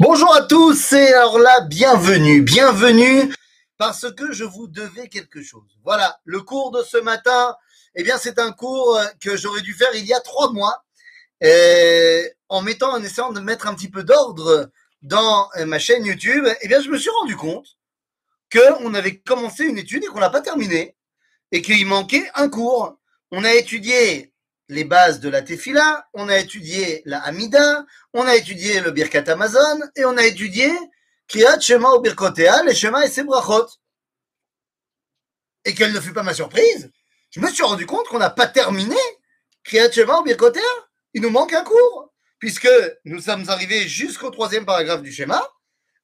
Bonjour à tous et alors là, bienvenue, bienvenue parce que je vous devais quelque chose. Voilà, le cours de ce matin, eh bien c'est un cours euh, que j'aurais dû faire il y a trois mois et en mettant, en essayant de mettre un petit peu d'ordre dans euh, ma chaîne YouTube, eh bien je me suis rendu compte qu'on avait commencé une étude et qu'on n'a pas terminé et qu'il manquait un cours. On a étudié les bases de la Tefila, on a étudié la Hamida, on a étudié le Birkat Amazon et on a étudié Kriyat Shema ou Birkotea, les Shema et ses brachot. Et quelle ne fut pas ma surprise, je me suis rendu compte qu'on n'a pas terminé Kriyat Shema ou Birkotea. Il nous manque un cours, puisque nous sommes arrivés jusqu'au troisième paragraphe du schéma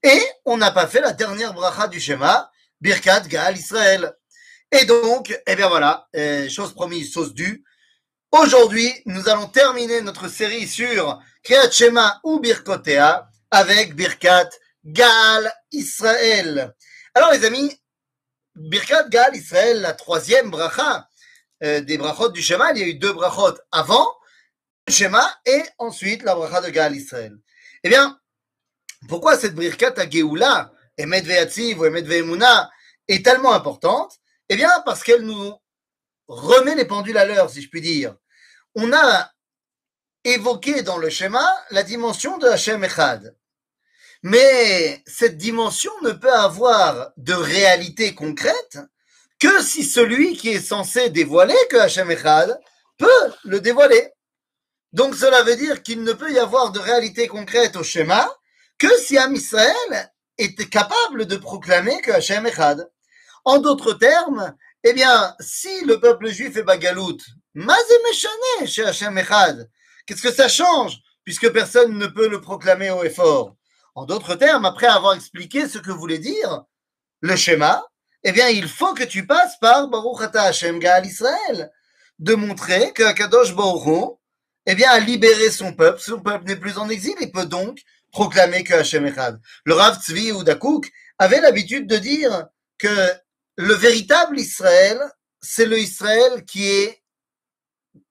et on n'a pas fait la dernière bracha du schéma, Birkat Gaal Israël. Et donc, eh bien voilà, euh, chose promise, chose due. Aujourd'hui, nous allons terminer notre série sur Kriyat Shema ou Birkotea avec Birkat Gal Israël. Alors les amis, Birkat Gal Israël, la troisième bracha euh, des brachot du Shema, il y a eu deux brachot avant le Shema et ensuite la bracha de Gal Israël. Eh bien, pourquoi cette Birkat à Geoula, Emet Ve'atziv ou Emet Ve'emuna, est tellement importante? Eh bien, parce qu'elle nous remet les pendules à l'heure, si je puis dire on a évoqué dans le schéma la dimension de Hachem Echad. Mais cette dimension ne peut avoir de réalité concrète que si celui qui est censé dévoiler que Hachem Echad peut le dévoiler. Donc cela veut dire qu'il ne peut y avoir de réalité concrète au schéma que si Am Israël est capable de proclamer que Hachem Echad. En d'autres termes, eh bien, si le peuple juif est bagalout Qu'est-ce que ça change? Puisque personne ne peut le proclamer haut et fort. En d'autres termes, après avoir expliqué ce que voulait dire le schéma, eh bien, il faut que tu passes par Baruch Ata Hashem Gaal Israël, de montrer que Kadosh Baruch eh bien, a libéré son peuple, son peuple n'est plus en exil et peut donc proclamer que Hashem Echad. Le Rav Tzvi Oudakouk avait l'habitude de dire que le véritable Israël, c'est le Israël qui est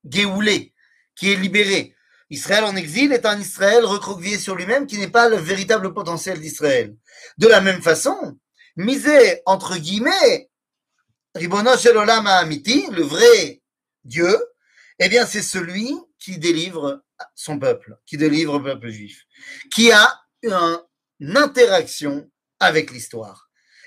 Géoulé, qui est libéré. Israël en exil est un Israël recroquevillé sur lui-même qui n'est pas le véritable potentiel d'Israël. De la même façon, misé entre guillemets, Ribono Shel Amiti, le vrai Dieu, eh bien c'est celui qui délivre son peuple, qui délivre le peuple juif, qui a une interaction avec l'histoire.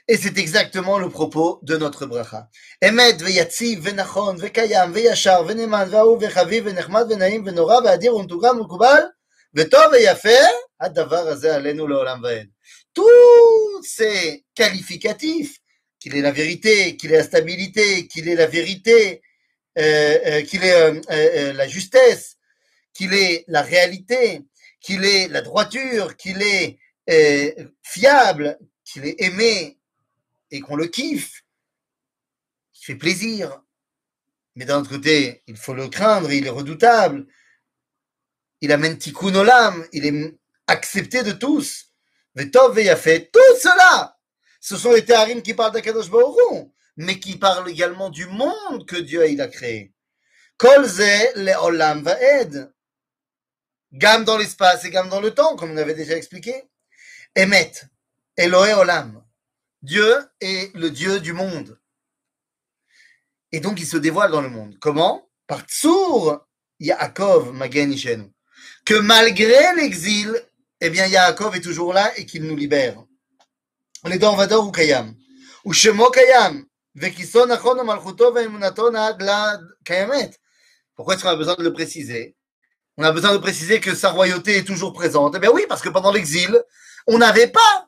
Et c'est exactement le propos de notre bracha. Emet veyatziv venachon vekayam veyashar veneman ve'ahuv vechaviv venechmad venaim venora ve'adir untugam ukubal vetov veyafer hadavar hazeh alenu leolam vaed. Tous ces qualificatifs, qu'il est la vérité, qu'il est la stabilité, qu'il est la vérité, euh, euh, qu'il est euh, euh, la justesse, qu'il est la réalité, qu'il est la droiture, qu'il est fiable, qu'il est aimé, et qu'on le kiffe, qui fait plaisir. Mais d'un autre côté, il faut le craindre, il est redoutable. Il amène tikkun olam, il est accepté de tous. Vetov fait tout cela. Ce sont les théarim qui parlent d'Akadosh Baruch mais qui parlent également du monde que Dieu a créé. Kolze le olam vaed. Gamme dans l'espace et gamme dans le temps, comme on avait déjà expliqué. Emet, Elohe olam. Dieu est le Dieu du monde. Et donc, il se dévoile dans le monde. Comment? Par Tsour Yaakov Magen Que malgré l'exil, eh bien, Yaakov est toujours là et qu'il nous libère. On est dans Vador ou Kayam? Ou Shemo Kayam. Pourquoi est-ce qu'on a besoin de le préciser? On a besoin de préciser que sa royauté est toujours présente. Eh bien oui, parce que pendant l'exil, on n'avait pas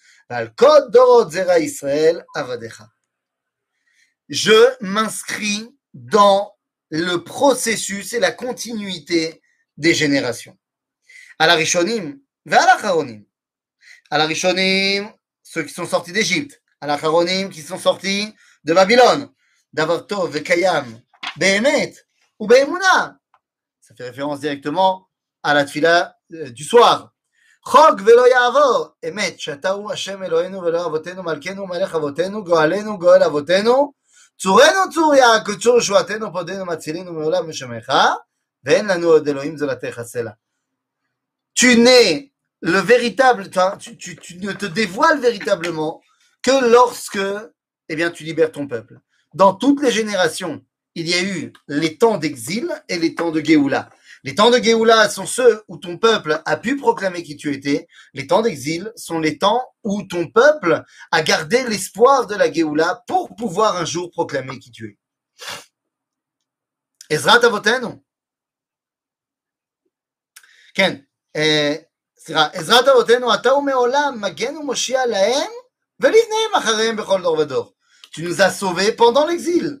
je m'inscris dans le processus et la continuité des générations. À la Rishonim, vers la À la Rishonim, ceux qui sont sortis d'Égypte, Alacharonim qui sont sortis de Babylone, Davarto, Vekayam, Behemet ou Behemuna. Ça fait référence directement à la tfila euh, du soir. Chog velo ya'avor, emet, shatahu Hashem Eloheinu velo avotenu malkenu melech avotenu, goalenu goel avotenu, צורנו צור יעקצו שועתנו פודנו מצילנו מעולם משמך, ואין לנו עוד אלוהים זולתך סלע. Tu n'es le véritable, tu, tu, tu ne te dévoiles véritablement que lorsque eh bien, tu libères ton peuple. Dans toutes les générations, il y a eu les temps d'exil et les temps de Géoula. Les temps de Géoula sont ceux où ton peuple a pu proclamer qui tu étais. Les temps d'exil sont les temps où ton peuple a gardé l'espoir de la Géoula pour pouvoir un jour proclamer qui tu es. Ezra Avotenu. Ken, סליחה, עזרת אבותינו, אתה ומעולם מגן ומושיע להם ולבניהם אחריהם בכל דור ודור. Tu nous as sauvés pendant l'exil.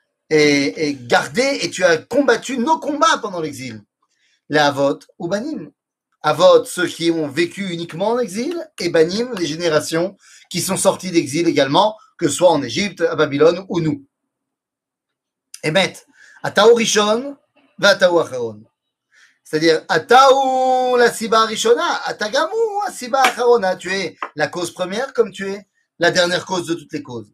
eh, gardé et tu as combattu nos combats pendant l'exil. Les Avot ou Banim. Avot, ceux qui ont vécu uniquement en exil, et Banim, les générations qui sont sorties d'exil également, que ce soit en Égypte, à Babylone ou nous. Emet, Atao Rishon, Vatao Acharon. C'est-à-dire, Ataou la Siba Rishona, Atagamu la Siba Acharona. Tu es la cause première comme tu es la dernière cause de toutes les causes.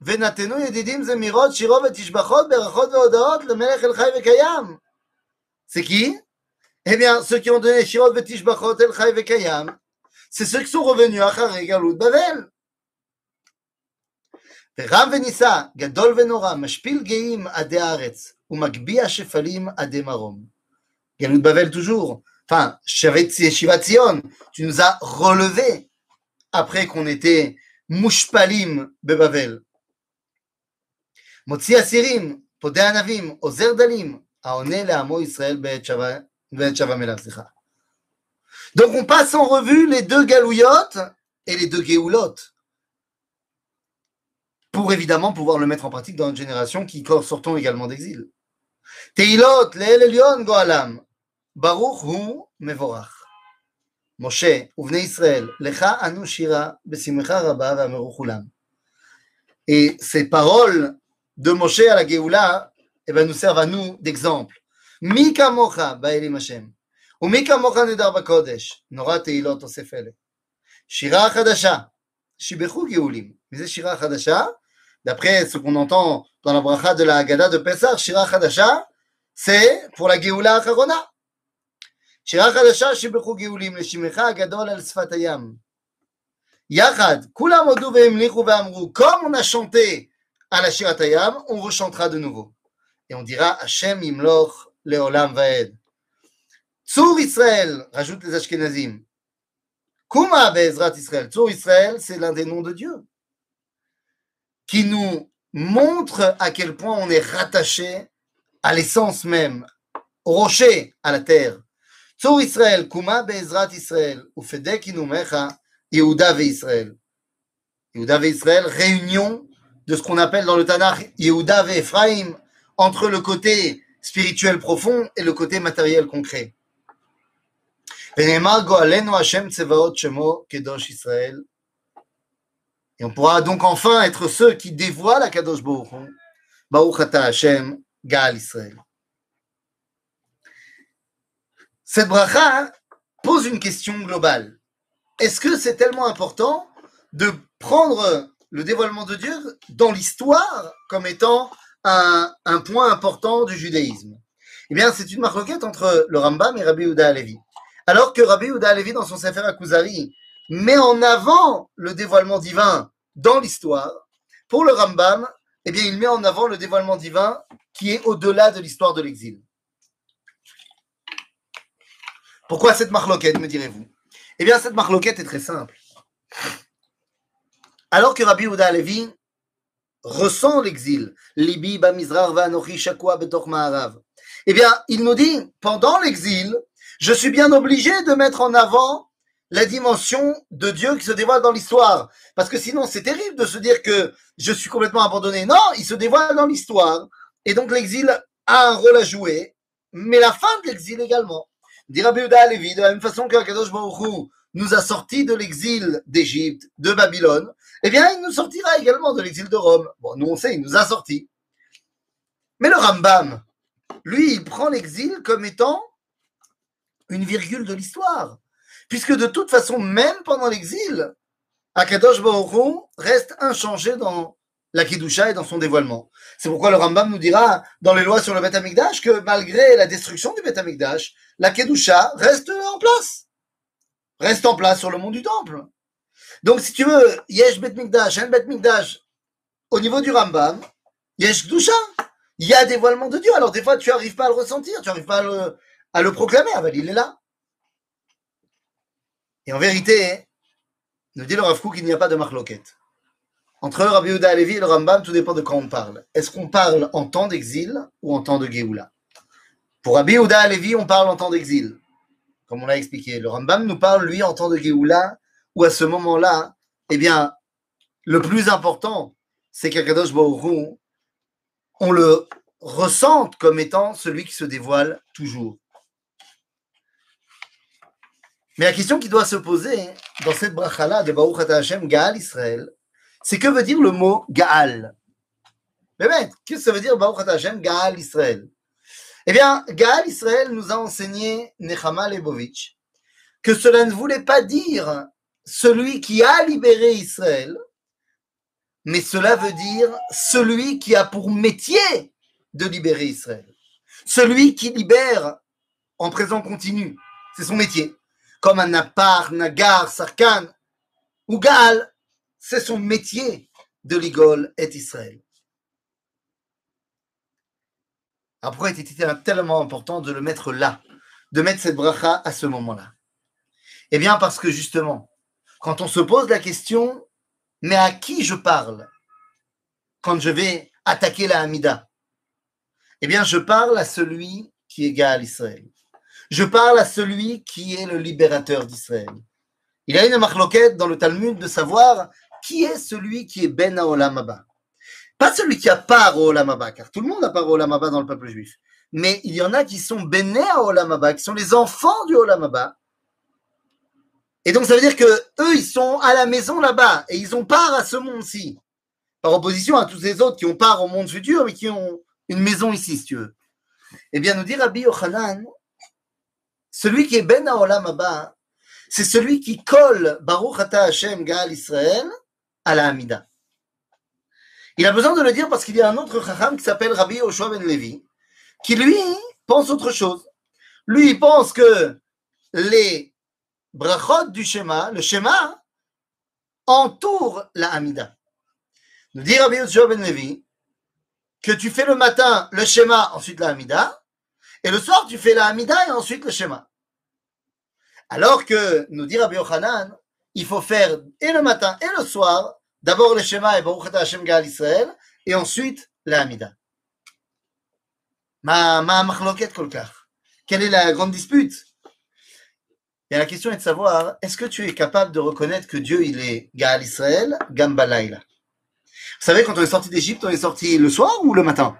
ונתנו ידידים זמירות, שירו ותשבחות, ברכות והודעות למלך אל חי וקיים. C'est qui Eh bien, ceux qui ont donné Shirot Vetishbachot El Chai Vekayam, c'est ceux qui sont revenus à Charé Galout Bavel. ורם ונישא, גדול ונורא, משפיל גאים עדי הארץ, ומגביה שפלים עדי מרום. גלות בבל toujours. Enfin, Shiva Tzion, tu nous as relevés après qu'on était mouchpalim בבבל. מוציא אסירים, פודה ענבים, עוזר דלים, העונה לעמו ישראל בעת שווה, בעת שווה מלך, סליחה. Donc on passe en revue les deux galouillottes et les deux géoulottes pour évidemment pouvoir le mettre en pratique dans notre génération qui sortons également d'exil. Teilot le'el elyon go'alam, baruch hu mevorach. Moshe, uvnei Israël, lecha anu shira besimcha rabba ve'ameru chulam. Et ces paroles de Moshe à la Géoula eh ben, nous servent à nous d'exemple. Mi kamocha ba'elim Hashem. ומי כמוך נדר בקודש, נורא תהילות אוסף אלה. שירה חדשה, שיבחו גאולים. מזה שירה חדשה? D'après ce qu'on entend dans la bracha de la Haggadah de Pessah, Shira Chadasha, c'est pour la Geoula Acharona. Shira Chadasha, שיבחו גאולים לשמך הגדול על שפת הים. יחד, כולם הודו והמליכו ואמרו, comme on a chanté à la Shirat Hayam, on rechantera de nouveau. Et on dira, Hashem yimloch leolam vaed. Tzur Israël, rajoute les Ashkenazim. Kuma be'ezrat Israël. Tzur Israël, c'est l'un des noms de Dieu. Qui nous montre à quel point on est rattaché à l'essence même, au rocher, à la terre. Tzur Israël, Kuma be'ezrat Israël. Ufedek inumecha, Yehuda ve'Israël. Yehuda ve'Israël, réunion de ce qu'on appelle dans le Tanakh Yehuda et Ephraim, entre le côté spirituel profond et le côté matériel concret. Et on pourra donc enfin être ceux qui dévoilent la Kadosh Baruch Hashem, Gaal Cette bracha pose une question globale. Est-ce que c'est tellement important de prendre le dévoilement de Dieu dans l'histoire comme étant un, point important du judaïsme Eh bien, c'est une marloquette entre le Rambam et Rabbi Uda Alevi. Alors que Rabbi Uda Alevi, dans son Sefer Akuzari, met en avant le dévoilement divin dans l'histoire, pour le Rambam, eh bien, il met en avant le dévoilement divin qui est au-delà de l'histoire de l'exil. Pourquoi cette marloquette, me direz-vous? Eh bien, cette marloquette est très simple. Alors que Rabbi Uda Alevi ressent l'exil, Libi Bamizrar Vanochi Shakwa Betor Ma'arav, eh bien, il nous dit, pendant l'exil, je suis bien obligé de mettre en avant la dimension de Dieu qui se dévoile dans l'histoire. Parce que sinon, c'est terrible de se dire que je suis complètement abandonné. Non, il se dévoile dans l'histoire. Et donc, l'exil a un rôle à jouer, mais la fin de l'exil également. Dit Rabbi Levi, de la même façon qu'Akadosh Baruch nous a sortis de l'exil d'Égypte, de Babylone, eh bien, il nous sortira également de l'exil de Rome. Bon, nous on sait, il nous a sortis. Mais le Rambam, lui, il prend l'exil comme étant une virgule de l'histoire. Puisque de toute façon, même pendant l'exil, Akadosh Baruch reste inchangé dans la Kidusha et dans son dévoilement. C'est pourquoi le Rambam nous dira dans les lois sur le Beth Amikdash que malgré la destruction du Beth Amikdash, la Kedusha reste en place. Reste en place sur le mont du temple. Donc si tu veux, Yesh Bet Mikdash, un Bet Mikdash, au niveau du Rambam, Yesh Kedusha. Il y a dévoilement de Dieu. Alors des fois, tu n'arrives pas à le ressentir, tu n'arrives pas à le, proclamer. Ah ben, il est là. Et en vérité, nous dit le Rav qu'il n'y a pas de marloquette. Entre Rabbi Yehuda Alevi et le Rambam, tout dépend de quand on parle. Est-ce qu'on parle en temps d'exil ou en temps de Géoula? Pour Rabbi Yehuda Alevi, on parle en temps d'exil, comme on l'a expliqué. Le Rambam nous parle, lui, en temps de Géoula, à ce moment-là, eh bien, le plus important, c'est qu'Akadosh Baruch on le ressente comme étant celui qui se dévoile toujours. Mais la question qui doit se poser dans cette brachala de Baruch Hashem Gaal Israël, c'est que veut dire le mot Gaal? Mais qu'est-ce que ça veut dire Baruch Hashem Gaal Israël? Eh bien, Gaal Israël nous a enseigné Nechama Lebovitch que cela ne voulait pas dire celui qui a libéré Israël, mais cela veut dire celui qui a pour métier de libérer Israël. Celui qui libère en présent continu, c'est son métier. Comme un Napar, Nagar, Sarkan ou Gaal, c'est son métier de l'Igol et Israël. Alors pourquoi était-il tellement important de le mettre là, de mettre cette bracha à ce moment-là? Eh bien parce que justement, quand on se pose la question, mais à qui je parle quand je vais attaquer la Hamida? Eh bien je parle à celui qui est à Israël. Je parle à celui qui est le libérateur d'Israël. Il y a une marloquette dans le Talmud de savoir qui est celui qui est Ben Olamaba Pas celui qui a part au Olamaba, car tout le monde a part au Olamaba dans le peuple juif. Mais il y en a qui sont Bene Olamaba, qui sont les enfants du Olamaba. Et donc ça veut dire que eux, ils sont à la maison là-bas et ils ont part à ce monde-ci. Par opposition à tous les autres qui ont part au monde futur, mais qui ont une maison ici, si tu veux. Eh bien, nous dit Rabbi Yochanan, celui qui est Ben Olamaba, c'est celui qui colle Baruch Ata Hashem Gaal Israël à la Hamida. Il a besoin de le dire parce qu'il y a un autre Chacham qui s'appelle Rabbi Oshua Ben Levi, qui lui pense autre chose. Lui, il pense que les brachot du schéma, le schéma, entoure la Hamida. Nous dit Rabbi Oshua Ben Levi que tu fais le matin le schéma, ensuite la Hamida, et le soir tu fais la Hamida et ensuite le schéma. Alors que, nous dit Rabbi Yochanan, il faut faire et le matin et le soir, d'abord le Shema et Baruch Hashem Israël, et ensuite la Hamida. Ma, ma. Quelle est la grande dispute? Et la question est de savoir, est-ce que tu es capable de reconnaître que Dieu, il est Gal Israël, Gambalaila Vous savez, quand on est sorti d'Égypte, on est sorti le soir ou le matin?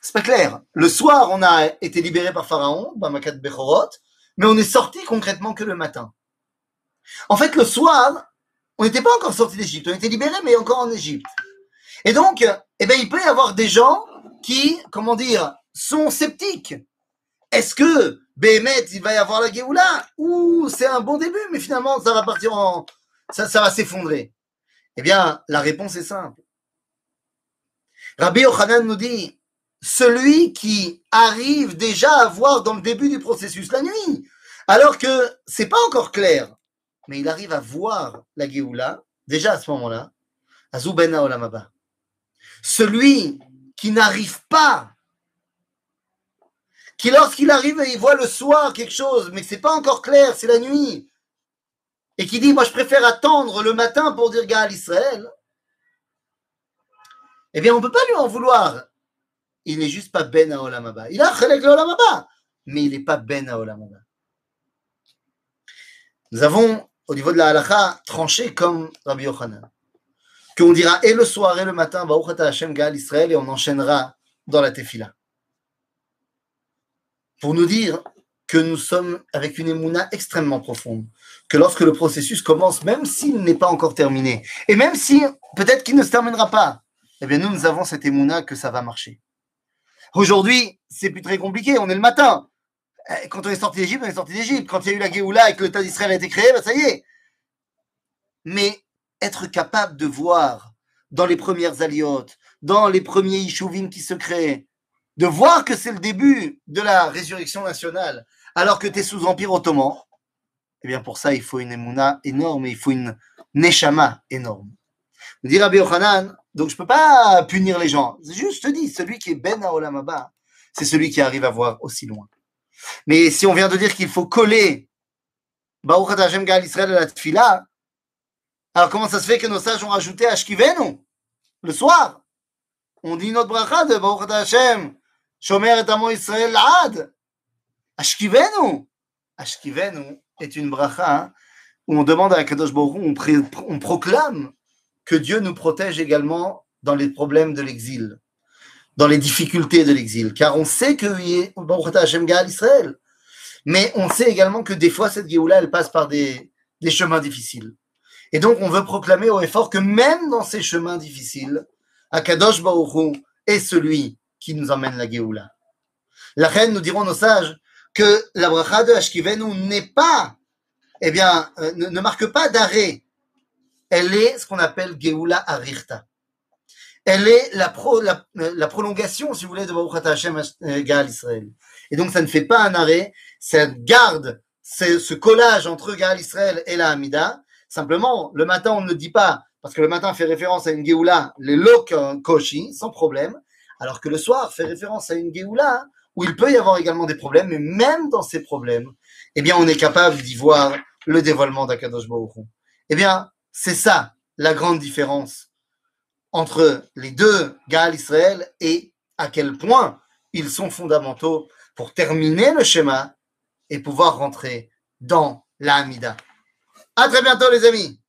C'est pas clair. Le soir, on a été libéré par Pharaon, Bamakat Bechorot, mais on est sorti concrètement que le matin. En fait, le soir, on n'était pas encore sorti d'Égypte, on était libéré, mais encore en Égypte. Et donc, eh ben, il peut y avoir des gens qui, comment dire, sont sceptiques. Est-ce que Béhémet, il va y avoir la Géoula? Ou c'est un bon début, mais finalement, ça va partir en. Ça, va s'effondrer Eh bien, la réponse est simple. Rabbi Yochanan nous dit celui qui arrive déjà à voir dans le début du processus la nuit, alors que c'est pas encore clair, mais il arrive à voir la Géoula, déjà à ce moment-là, Azubena Olamaba. Celui qui n'arrive pas, qui lorsqu'il arrive et il voit le soir quelque chose, mais c'est pas encore clair, c'est la nuit, et qui dit, moi je préfère attendre le matin pour dire Gaal Israël, eh bien on ne peut pas lui en vouloir. Il n'est juste pas Ben à. Il a Chalek le Olamaba, mais il n'est pas Ben à. Nous avons, au niveau de la halakha, tranché comme Rabbi Yochanan qu'on dira et le soir et le matin, Hashem Gaal Israël, et on enchaînera dans la tefila. Pour nous dire que nous sommes avec une émouna extrêmement profonde, que lorsque le processus commence, même s'il n'est pas encore terminé, et même si peut-être qu'il ne se terminera pas, eh bien nous, nous avons cette émouna que ça va marcher. Aujourd'hui, c'est plus très compliqué, on est le matin. Eh, quand on est sorti d'Égypte, on est sorti d'Égypte. Quand il y a eu la Géoula et que l'État d'Israël a été créé, ben ça y est. Mais être capable de voir dans les premières aliotes, dans les premiers Ishuvim qui se créent, de voir que c'est le début de la résurrection nationale, alors que tu es sous Empire ottoman, eh bien pour ça, il faut une émouna énorme, il faut une neshama énorme. Me dit Rabbi Yochanan, donc je ne peux pas punir les gens. Juste, je te dis, celui qui est Ben Olamaba, c'est celui qui arrive à voir aussi loin. Mais si on vient de dire qu'il faut coller Baruch Hashem Gal Israël à la tfila, alors comment ça se fait que nos sages ont rajouté Ashkivenu le soir? On dit notre bracha de Baruch Hashem, Shomer et Amo Israël La'ad. Ashkivenu Ashkivenu est une bracha où on demande à Kadosh Baruch on, proclame que Dieu nous protège également dans les problèmes de l'exil, dans les difficultés de l'exil, car on sait que Baruch Hashem Gal Israël. Mais on sait également que des fois, cette Géoula, elle passe par des, des chemins difficiles. Et donc, on veut proclamer au effort que même dans ces chemins difficiles, Akadosh Baruch est celui qui nous emmène la Géoula. La reine, nous diront nos sages, que la bracha de Ashkivenu n'est pas, eh bien, euh, ne, marque pas d'arrêt. Elle est ce qu'on appelle Géoula Arirta. Elle est la, la, prolongation, si vous voulez, de Baruch Hashem euh, Gaal Israël. Et donc, ça ne fait pas un arrêt, ça garde ce collage entre Gaal Israël et la Hamida, Simplement, le matin, on ne dit pas, parce que le matin fait référence à une Géoula, les Lok Koshi, sans problème, alors que le soir fait référence à une Géoula où il peut y avoir également des problèmes, mais même dans ces problèmes, eh bien, on est capable d'y voir le dévoilement d'Akadosh Baruch Eh bien, c'est ça la grande différence entre les deux Gaal Israël et à quel point ils sont fondamentaux pour terminer le schéma et pouvoir rentrer dans la Hamida. À très bientôt, les amis.